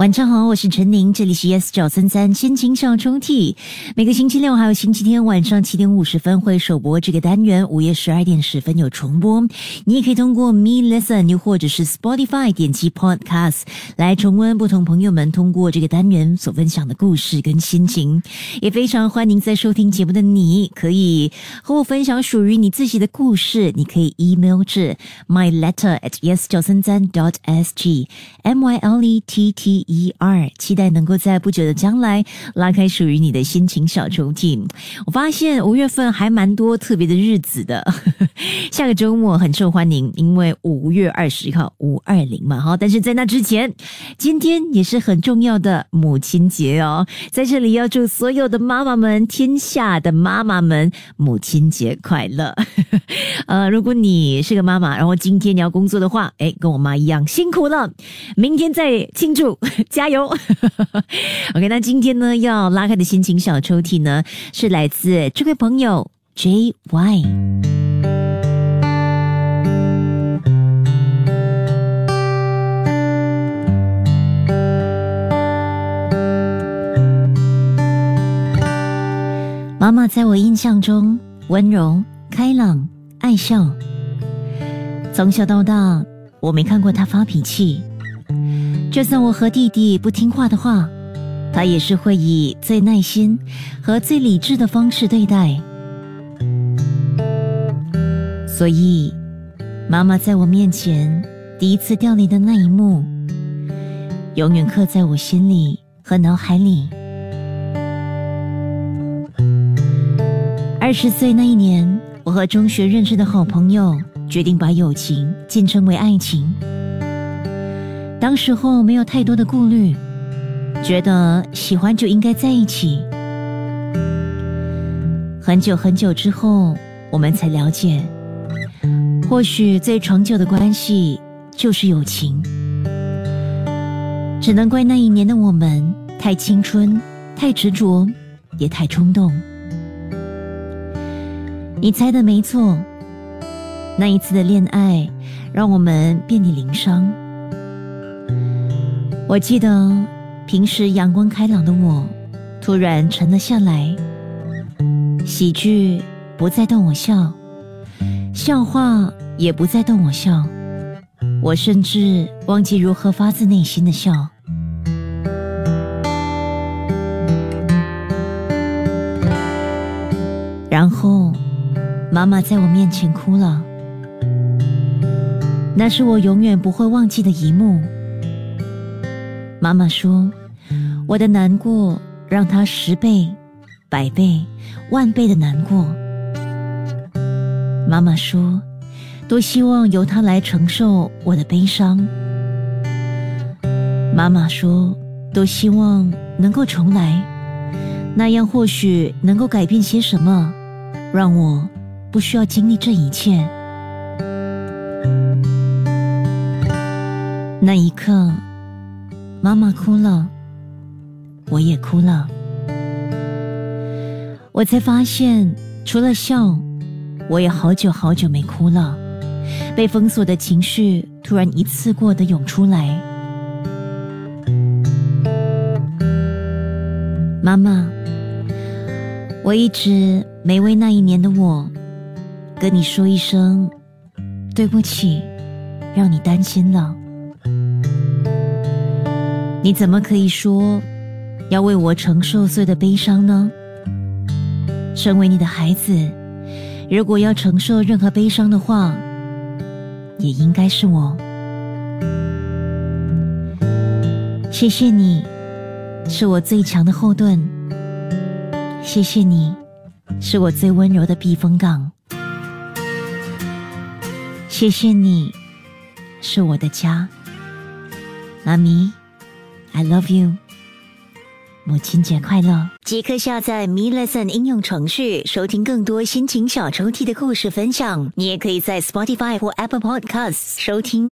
晚上好，我是陈宁，这里是 Yes 九三三心情小抽屉。每个星期六还有星期天晚上七点五十分会首播这个单元，午夜十二点十分有重播。你也可以通过 Me Listen 又或者是 Spotify 点击 Podcast 来重温不同朋友们通过这个单元所分享的故事跟心情。也非常欢迎在收听节目的你可以和我分享属于你自己的故事，你可以 email 至 my letter at yes 九三三 dot s g m y l e t t。一二，期待能够在不久的将来拉开属于你的心情小抽屉。我发现五月份还蛮多特别的日子的，下个周末很受欢迎，因为五月二十号五二零嘛，哈。但是在那之前，今天也是很重要的母亲节哦，在这里要祝所有的妈妈们，天下的妈妈们母亲节快乐。呃，如果你是个妈妈，然后今天你要工作的话，哎，跟我妈一样辛苦了，明天再庆祝。加油！OK，那今天呢要拉开的心情小抽屉呢，是来自这位朋友 J Y。妈妈在我印象中温柔、开朗、爱笑，从小到大我没看过她发脾气。就算我和弟弟不听话的话，他也是会以最耐心和最理智的方式对待。所以，妈妈在我面前第一次掉泪的那一幕，永远刻在我心里和脑海里。二十岁那一年，我和中学认识的好朋友决定把友情简称为爱情。当时候没有太多的顾虑，觉得喜欢就应该在一起。很久很久之后，我们才了解，或许最长久的关系就是友情。只能怪那一年的我们太青春、太执着，也太冲动。你猜的没错，那一次的恋爱让我们遍体鳞伤。我记得平时阳光开朗的我，突然沉了下来。喜剧不再逗我笑，笑话也不再逗我笑，我甚至忘记如何发自内心的笑。然后，妈妈在我面前哭了，那是我永远不会忘记的一幕。妈妈说：“我的难过让她十倍、百倍、万倍的难过。”妈妈说：“多希望由她来承受我的悲伤。”妈妈说：“多希望能够重来，那样或许能够改变些什么，让我不需要经历这一切。”那一刻。妈妈哭了，我也哭了。我才发现，除了笑，我也好久好久没哭了。被封锁的情绪突然一次过的涌出来。妈妈，我一直没为那一年的我跟你说一声对不起，让你担心了。你怎么可以说要为我承受所有的悲伤呢？身为你的孩子，如果要承受任何悲伤的话，也应该是我。谢谢你，是我最强的后盾。谢谢你，是我最温柔的避风港。谢谢你，是我的家，妈咪。I love you，母亲节快乐！即刻下载 Me Lesson 应用程序，收听更多心情小抽屉的故事分享。你也可以在 Spotify 或 Apple Podcasts 收听。